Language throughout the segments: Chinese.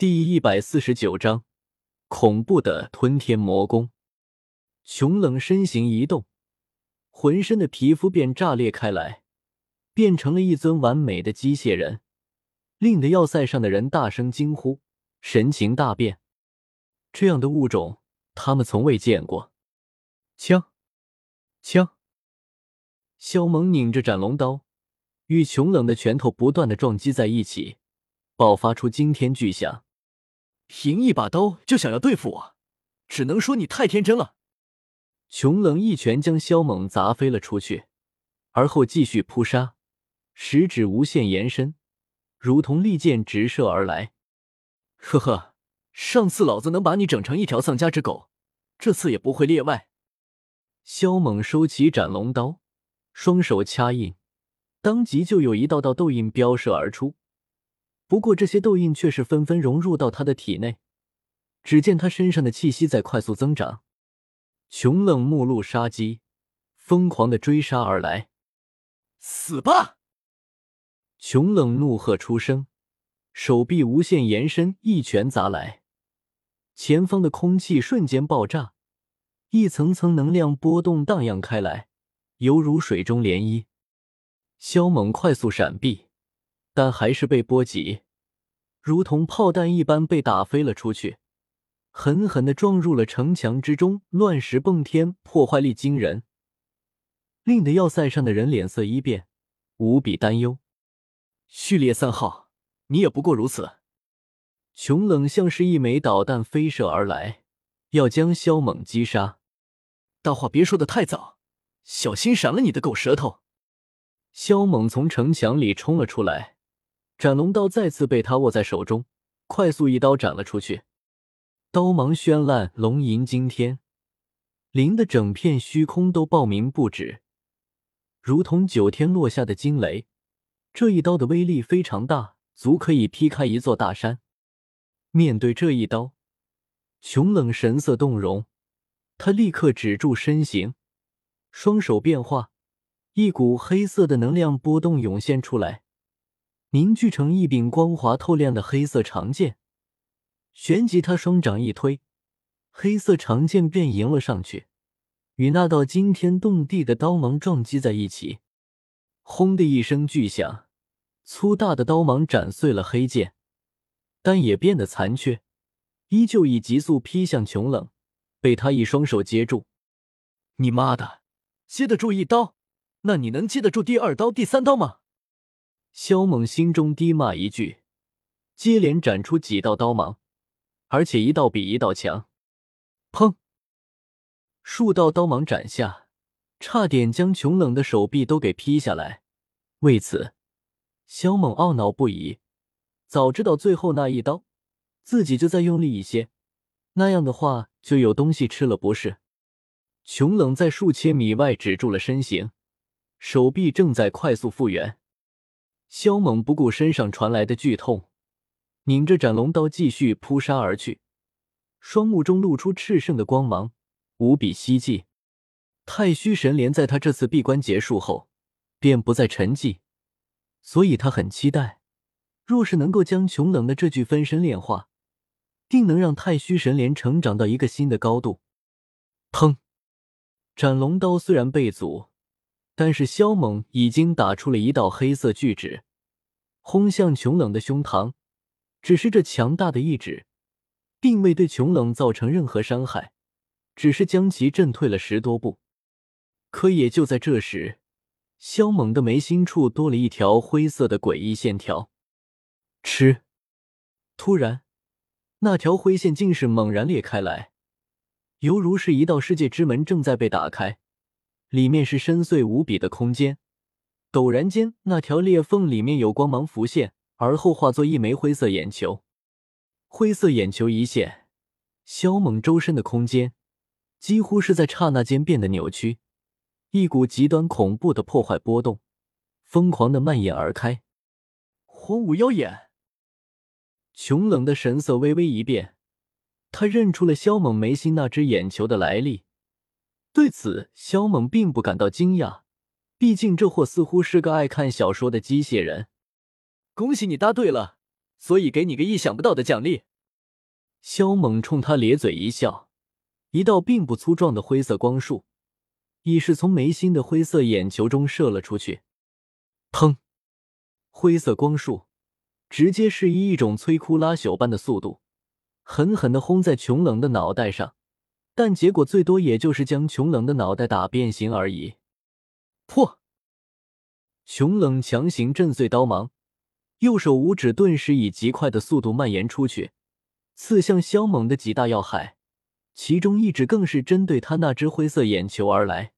第一百四十九章，恐怖的吞天魔功。穷冷身形一动，浑身的皮肤便炸裂开来，变成了一尊完美的机械人，令得要塞上的人大声惊呼，神情大变。这样的物种，他们从未见过。枪，枪！萧猛拧着斩龙刀，与穷冷的拳头不断的撞击在一起，爆发出惊天巨响。凭一把刀就想要对付我，只能说你太天真了。穷冷一拳将萧猛砸飞了出去，而后继续扑杀，食指无限延伸，如同利剑直射而来。呵呵，上次老子能把你整成一条丧家之狗，这次也不会例外。萧猛收起斩龙刀，双手掐印，当即就有一道道痘印飙射而出。不过这些痘印却是纷纷融入到他的体内，只见他身上的气息在快速增长。穷冷目露杀机，疯狂的追杀而来。死吧！穷冷怒喝出声，手臂无限延伸，一拳砸来。前方的空气瞬间爆炸，一层层能量波动荡漾开来，犹如水中涟漪。萧猛快速闪避。但还是被波及，如同炮弹一般被打飞了出去，狠狠的撞入了城墙之中，乱石蹦天，破坏力惊人，令得要塞上的人脸色一变，无比担忧。序列三号，你也不过如此。穷冷像是一枚导弹飞射而来，要将萧猛击杀。大话别说的太早，小心闪了你的狗舌头。萧猛从城墙里冲了出来。斩龙刀再次被他握在手中，快速一刀斩了出去，刀芒绚烂，龙吟惊天，凌的整片虚空都爆鸣不止，如同九天落下的惊雷。这一刀的威力非常大，足可以劈开一座大山。面对这一刀，穷冷神色动容，他立刻止住身形，双手变化，一股黑色的能量波动涌现出来。凝聚成一柄光滑透亮的黑色长剑，旋即他双掌一推，黑色长剑便迎了上去，与那道惊天动地的刀芒撞击在一起。轰的一声巨响，粗大的刀芒斩碎了黑剑，但也变得残缺，依旧以急速劈向穷冷，被他一双手接住。你妈的，接得住一刀，那你能接得住第二刀、第三刀吗？萧猛心中低骂一句，接连斩出几道刀芒，而且一道比一道强。砰！数道刀芒斩下，差点将穷冷的手臂都给劈下来。为此，萧猛懊恼不已。早知道最后那一刀，自己就再用力一些，那样的话就有东西吃了，不是？穷冷在数千米外止住了身形，手臂正在快速复原。萧猛不顾身上传来的剧痛，拧着斩龙刀继续扑杀而去，双目中露出炽盛的光芒，无比希冀。太虚神莲在他这次闭关结束后便不再沉寂，所以他很期待，若是能够将穷冷的这具分身炼化，定能让太虚神莲成长到一个新的高度。砰！斩龙刀虽然被阻。但是萧猛已经打出了一道黑色巨指，轰向穷冷的胸膛。只是这强大的一指，并未对穷冷造成任何伤害，只是将其震退了十多步。可也就在这时，萧猛的眉心处多了一条灰色的诡异线条。吃！突然，那条灰线竟是猛然裂开来，犹如是一道世界之门正在被打开。里面是深邃无比的空间，陡然间，那条裂缝里面有光芒浮现，而后化作一枚灰色眼球。灰色眼球一现，萧猛周身的空间几乎是在刹那间变得扭曲，一股极端恐怖的破坏波动疯狂的蔓延而开。荒无妖眼，穷冷的神色微微一变，他认出了萧猛眉心那只眼球的来历。对此，萧猛并不感到惊讶，毕竟这货似乎是个爱看小说的机械人。恭喜你答对了，所以给你个意想不到的奖励。萧猛冲他咧嘴一笑，一道并不粗壮的灰色光束，已是从眉心的灰色眼球中射了出去。砰！灰色光束直接是以一种摧枯拉朽般的速度，狠狠的轰在穷冷的脑袋上，但结果最多也就是将穷冷的脑袋打变形而已。破！穷冷强行震碎刀芒，右手五指顿时以极快的速度蔓延出去。刺向萧猛的几大要害，其中一指更是针对他那只灰色眼球而来。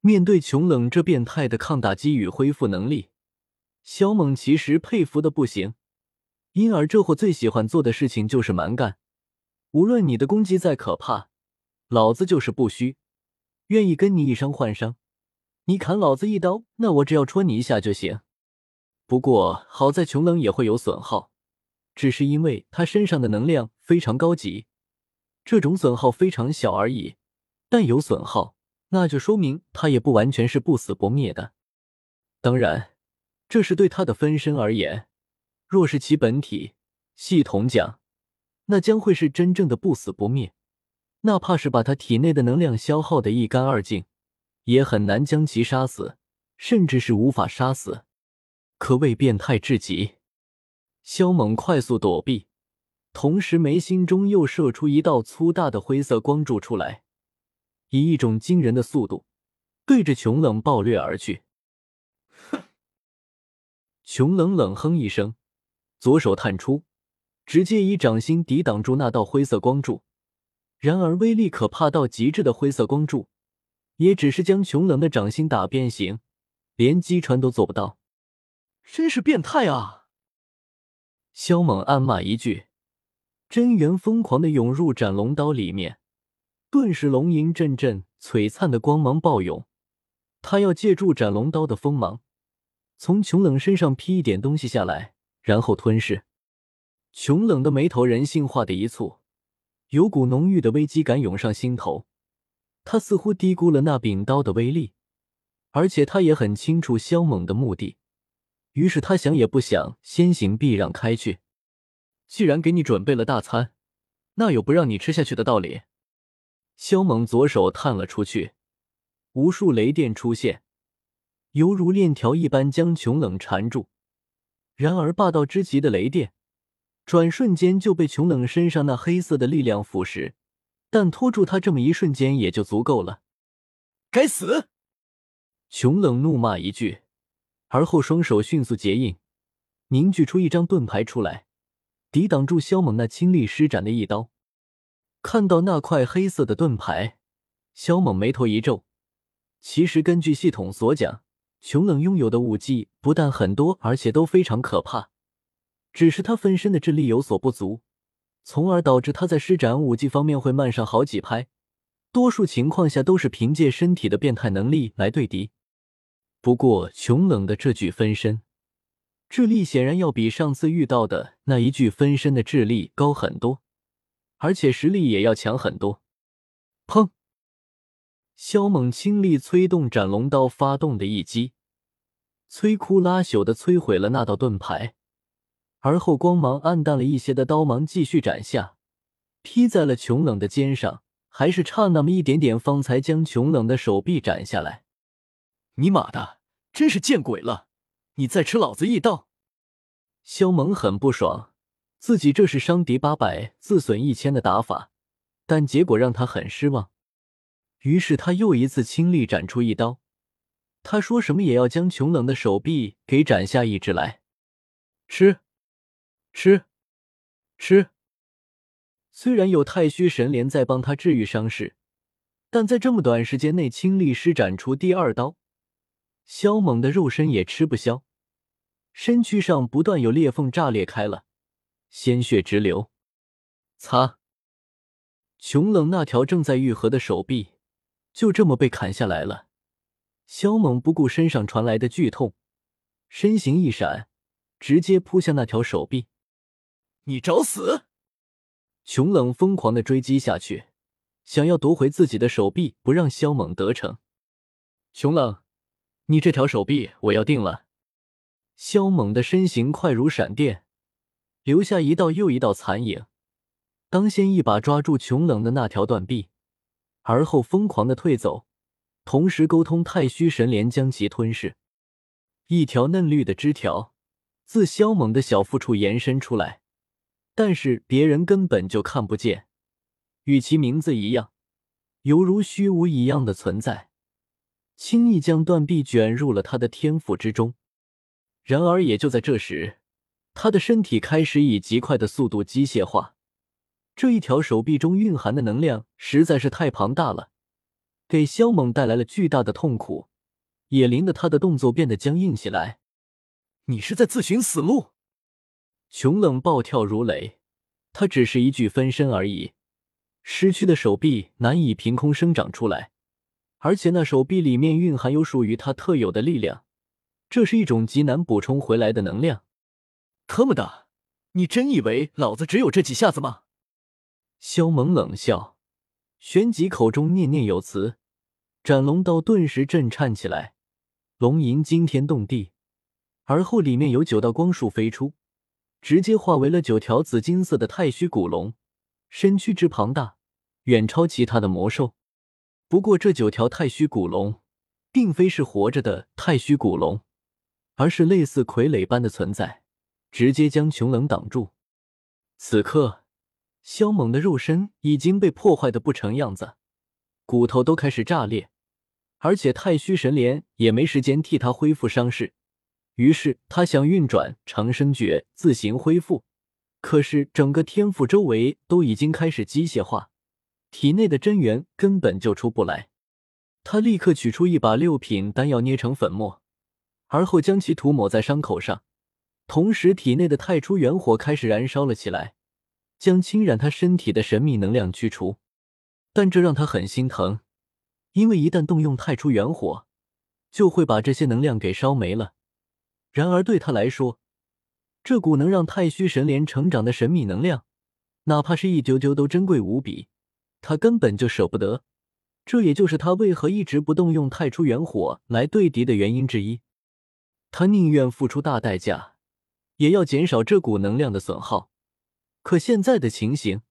面对穷冷这变态的抗打击与恢复能力，萧猛其实佩服的不行。因而这货最喜欢做的事情就是蛮干，无论你的攻击再可怕，老子就是不虚，愿意跟你以伤换伤。你砍老子一刀，那我只要戳你一下就行。不过好在穷冷也会有损耗。只是因为他身上的能量非常高级，这种损耗非常小而已。但有损耗，那就说明他也不完全是不死不灭的。当然，这是对他的分身而言。若是其本体系统讲，那将会是真正的不死不灭。哪怕是把他体内的能量消耗的一干二净，也很难将其杀死，甚至是无法杀死，可谓变态至极。萧猛快速躲避，同时眉心中又射出一道粗大的灰色光柱出来，以一种惊人的速度对着穷冷暴掠而去。哼！穷冷冷哼一声，左手探出，直接以掌心抵挡住那道灰色光柱。然而威力可怕到极致的灰色光柱，也只是将穷冷的掌心打变形，连击穿都做不到。真是变态啊！萧猛暗骂一句，真元疯狂的涌入斩龙刀里面，顿时龙吟阵阵，璀璨的光芒暴涌。他要借助斩龙刀的锋芒，从穷冷身上劈一点东西下来，然后吞噬。穷冷的眉头人性化的一蹙，有股浓郁的危机感涌上心头。他似乎低估了那柄刀的威力，而且他也很清楚萧猛的目的。于是他想也不想，先行避让开去。既然给你准备了大餐，那有不让你吃下去的道理？萧猛左手探了出去，无数雷电出现，犹如链条一般将穷冷缠住。然而霸道之极的雷电，转瞬间就被琼冷身上那黑色的力量腐蚀，但拖住他这么一瞬间也就足够了。该死！琼冷怒骂一句。而后双手迅速结印，凝聚出一张盾牌出来，抵挡住萧猛那倾力施展的一刀。看到那块黑色的盾牌，萧猛眉头一皱。其实根据系统所讲，琼冷拥有的武技不但很多，而且都非常可怕。只是他分身的智力有所不足，从而导致他在施展武技方面会慢上好几拍。多数情况下都是凭借身体的变态能力来对敌。不过，穷冷的这具分身智力显然要比上次遇到的那一具分身的智力高很多，而且实力也要强很多。砰！萧猛倾力催动斩龙刀发动的一击，摧枯拉朽的摧毁了那道盾牌，而后光芒暗淡了一些的刀芒继续斩下，劈在了穷冷的肩上，还是差那么一点点，方才将穷冷的手臂斩下来。你妈的，真是见鬼了！你再吃老子一刀！萧猛很不爽，自己这是伤敌八百，自损一千的打法，但结果让他很失望。于是他又一次倾力斩出一刀，他说什么也要将穷冷的手臂给斩下一只来。吃，吃，吃！虽然有太虚神莲在帮他治愈伤势，但在这么短时间内倾力施展出第二刀。萧猛的肉身也吃不消，身躯上不断有裂缝炸裂开了，鲜血直流。擦！穷冷那条正在愈合的手臂就这么被砍下来了。萧猛不顾身上传来的剧痛，身形一闪，直接扑向那条手臂。你找死！穷冷疯狂的追击下去，想要夺回自己的手臂，不让萧猛得逞。穷冷。你这条手臂我要定了。萧猛的身形快如闪电，留下一道又一道残影，当先一把抓住穷冷的那条断臂，而后疯狂的退走，同时沟通太虚神莲将其吞噬。一条嫩绿的枝条自萧猛的小腹处延伸出来，但是别人根本就看不见，与其名字一样，犹如虚无一样的存在，轻易将断臂卷入了他的天赋之中。然而，也就在这时，他的身体开始以极快的速度机械化。这一条手臂中蕴含的能量实在是太庞大了，给萧猛带来了巨大的痛苦，也令得他的动作变得僵硬起来。你是在自寻死路？穷冷暴跳如雷，他只是一具分身而已，失去的手臂难以凭空生长出来，而且那手臂里面蕴含有属于他特有的力量，这是一种极难补充回来的能量。特么的，你真以为老子只有这几下子吗？萧猛冷笑，旋即口中念念有词，斩龙刀顿时震颤起来，龙吟惊天动地，而后里面有九道光束飞出，直接化为了九条紫金色的太虚古龙，身躯之庞大，远超其他的魔兽。不过这九条太虚古龙，并非是活着的太虚古龙，而是类似傀儡般的存在，直接将穷冷挡住。此刻。萧猛的肉身已经被破坏的不成样子，骨头都开始炸裂，而且太虚神莲也没时间替他恢复伤势。于是他想运转长生诀自行恢复，可是整个天府周围都已经开始机械化，体内的真元根本就出不来。他立刻取出一把六品丹药，捏成粉末，而后将其涂抹在伤口上，同时体内的太初元火开始燃烧了起来。将侵染他身体的神秘能量驱除，但这让他很心疼，因为一旦动用太初元火，就会把这些能量给烧没了。然而对他来说，这股能让太虚神莲成长的神秘能量，哪怕是一丢丢都珍贵无比，他根本就舍不得。这也就是他为何一直不动用太初元火来对敌的原因之一。他宁愿付出大代价，也要减少这股能量的损耗。可现在的情形，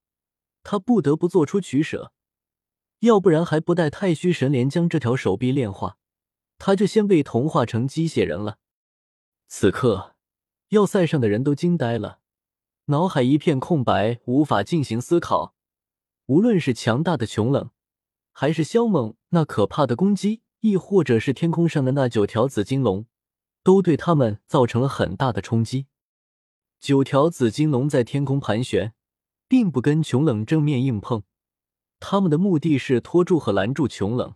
他不得不做出取舍，要不然还不待太虚神莲将这条手臂炼化，他就先被同化成机械人了。此刻，要塞上的人都惊呆了，脑海一片空白，无法进行思考。无论是强大的穷冷，还是萧猛那可怕的攻击，亦或者是天空上的那九条紫金龙，都对他们造成了很大的冲击。九条紫金龙在天空盘旋，并不跟穷冷正面硬碰，他们的目的是拖住和拦住穷冷。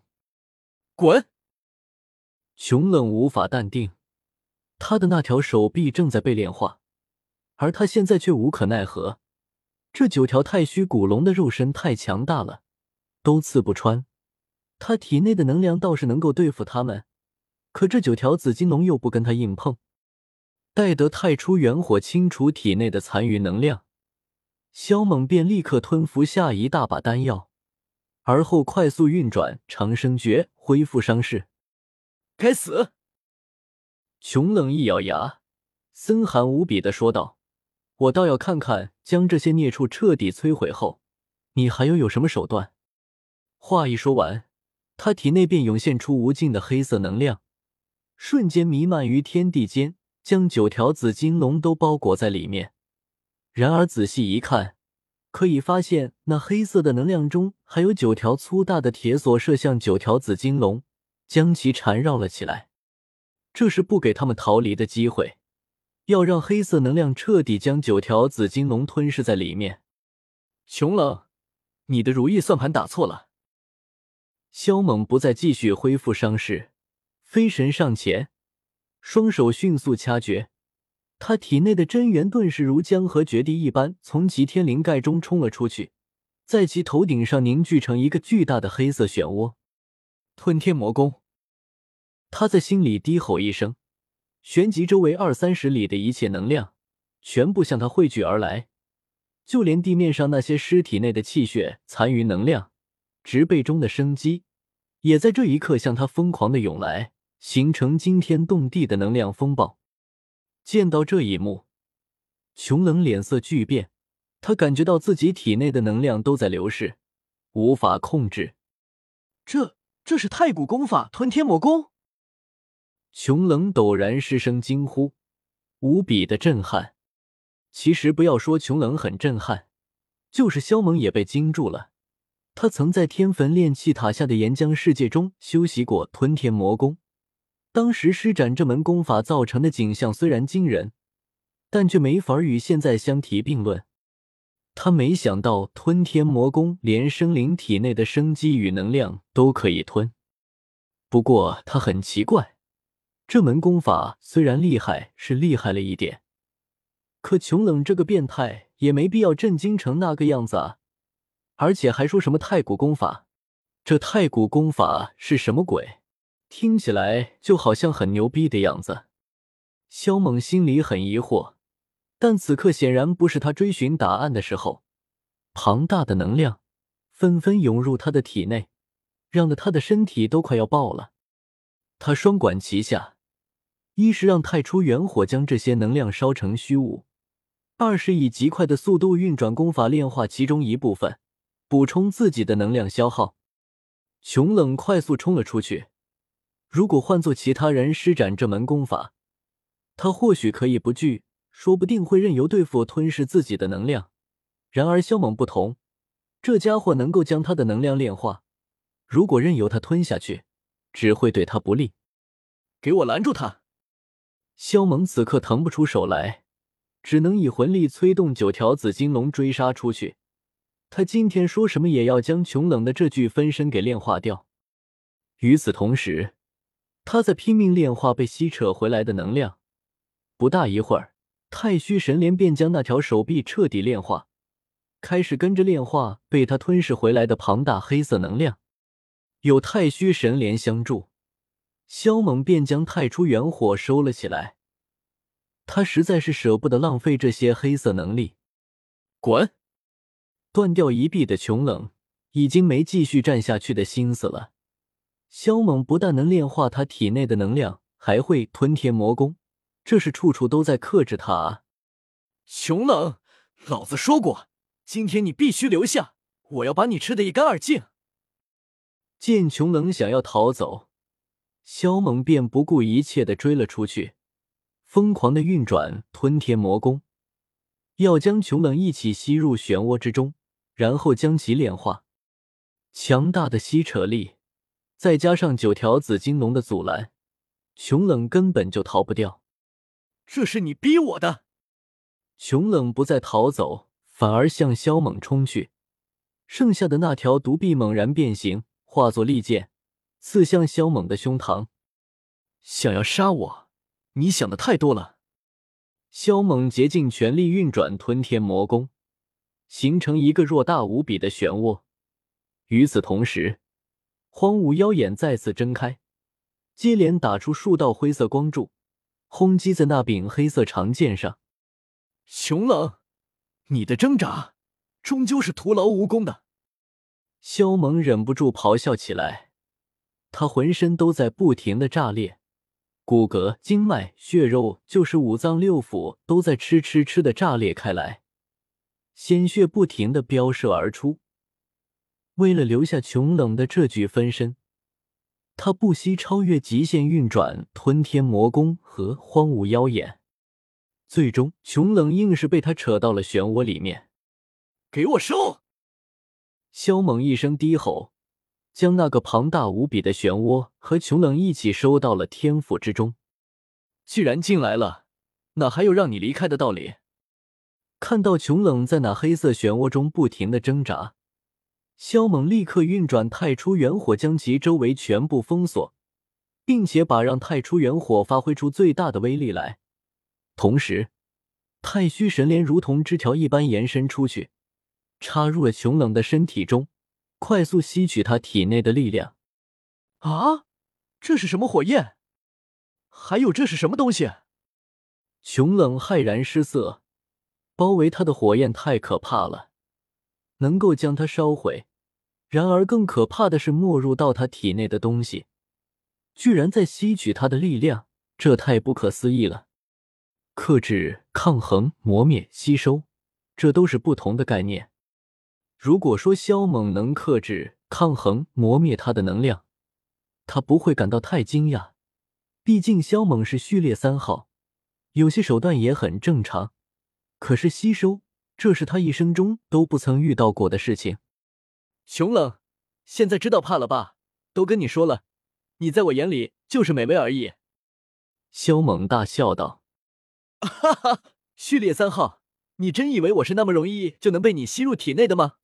滚！穷冷无法淡定，他的那条手臂正在被炼化，而他现在却无可奈何。这九条太虚古龙的肉身太强大了，都刺不穿。他体内的能量倒是能够对付他们，可这九条紫金龙又不跟他硬碰。待得太初元火清除体内的残余能量，萧猛便立刻吞服下一大把丹药，而后快速运转长生诀恢复伤势。该死！熊冷一咬牙，森寒无比的说道：“我倒要看看，将这些孽畜彻底摧毁后，你还有有什么手段。”话一说完，他体内便涌现出无尽的黑色能量，瞬间弥漫于天地间。将九条紫金龙都包裹在里面。然而仔细一看，可以发现那黑色的能量中还有九条粗大的铁索射向九条紫金龙，将其缠绕了起来。这是不给他们逃离的机会，要让黑色能量彻底将九条紫金龙吞噬在里面。穷冷，你的如意算盘打错了。萧猛不再继续恢复伤势，飞神上前。双手迅速掐诀，他体内的真元顿时如江河决堤一般从极天灵盖中冲了出去，在其头顶上凝聚成一个巨大的黑色漩涡。吞天魔功！他在心里低吼一声，旋即周围二三十里的一切能量全部向他汇聚而来，就连地面上那些尸体内的气血残余能量、植被中的生机，也在这一刻向他疯狂的涌来。形成惊天动地的能量风暴。见到这一幕，琼冷脸色巨变，他感觉到自己体内的能量都在流逝，无法控制。这这是太古功法吞天魔功！穷冷陡然失声惊呼，无比的震撼。其实不要说穷冷很震撼，就是萧猛也被惊住了。他曾在天坟炼气塔下的岩浆世界中修习过吞天魔功，当时施展这门功法造成的景象虽然惊人，但却没法与现在相提并论。他没想到吞天魔功连生灵体内的生机与能量都可以吞。不过他很奇怪，这门功法虽然厉害，是厉害了一点，可穷冷这个变态也没必要震惊成那个样子啊！而且还说什么太古功法，这太古功法是什么鬼？听起来就好像很牛逼的样子。萧猛心里很疑惑，但此刻显然不是他追寻答案的时候。庞大的能量纷纷涌入他的体内，让得他的身体都快要爆了。他双管齐下，一是让太初元火将这些能量烧成虚无，二是以极快的速度运转功法炼化其中一部分。补充自己的能量消耗，穷冷快速冲了出去。如果换做其他人施展这门功法，他或许可以不惧，说不定会任由对付吞噬自己的能量。然而萧猛不同，这家伙能够将他的能量炼化。如果任由他吞下去，只会对他不利。给我拦住他！萧猛此刻腾不出手来，只能以魂力催动九条紫金龙追杀出去。他今天说什么也要将穷冷的这具分身给炼化掉。与此同时，他在拼命炼化被吸扯回来的能量。不大一会儿，太虚神莲便将那条手臂彻底炼化，开始跟着炼化被他吞噬回来的庞大黑色能量。有太虚神莲相助，萧猛便将太初元火收了起来。他实在是舍不得浪费这些黑色能力。滚！断掉一臂的穷冷已经没继续战下去的心思了。萧猛不但能炼化他体内的能量，还会吞天魔功，这是处处都在克制他啊！穷冷，老子说过，今天你必须留下，我要把你吃的一干二净。见穷冷想要逃走，萧猛便不顾一切的追了出去，疯狂的运转吞天魔功，要将穷冷一起吸入漩涡之中。然后将其炼化，强大的吸扯力，再加上九条紫金龙的阻拦，穷冷根本就逃不掉。这是你逼我的！穷冷不再逃走，反而向萧猛冲去。剩下的那条独臂猛然变形，化作利剑，刺向萧猛的胸膛。想要杀我？你想的太多了。萧猛竭尽全力运转吞天魔功。形成一个偌大无比的漩涡。与此同时，荒芜妖眼再次睁开，接连打出数道灰色光柱，轰击在那柄黑色长剑上。熊冷，你的挣扎终究是徒劳无功的。萧猛忍不住咆哮起来，他浑身都在不停的炸裂，骨骼、经脉、血肉，就是五脏六腑都在吃吃吃的炸裂开来。鲜血不停的飙射而出。为了留下穷冷的这具分身，他不惜超越极限运转吞天魔功和荒芜妖眼。最终，穷冷硬是被他扯到了漩涡里面。给我收！萧猛一声低吼，将那个庞大无比的漩涡和穷冷一起收到了天府之中。既然进来了，哪还有让你离开的道理？看到穷冷在那黑色漩涡中不停的挣扎，萧猛立刻运转太初元火将其周围全部封锁，并且把让太初元火发挥出最大的威力来。同时，太虚神莲如同枝条一般延伸出去，插入了穷冷的身体中，快速吸取他体内的力量。啊，这是什么火焰？还有这是什么东西？穷冷骇然失色。包围他的火焰太可怕了，能够将他烧毁。然而更可怕的是，没入到他体内的东西，居然在吸取他的力量，这太不可思议了。克制、抗衡、磨灭、吸收，这都是不同的概念。如果说萧猛能克制、抗衡、磨灭他的能量，他不会感到太惊讶。毕竟萧猛是序列三号，有些手段也很正常。可是吸收，这是他一生中都不曾遇到过的事情。熊冷，现在知道怕了吧？都跟你说了，你在我眼里就是美味而已。萧猛大笑道：“哈哈，序列三号，你真以为我是那么容易就能被你吸入体内的吗？”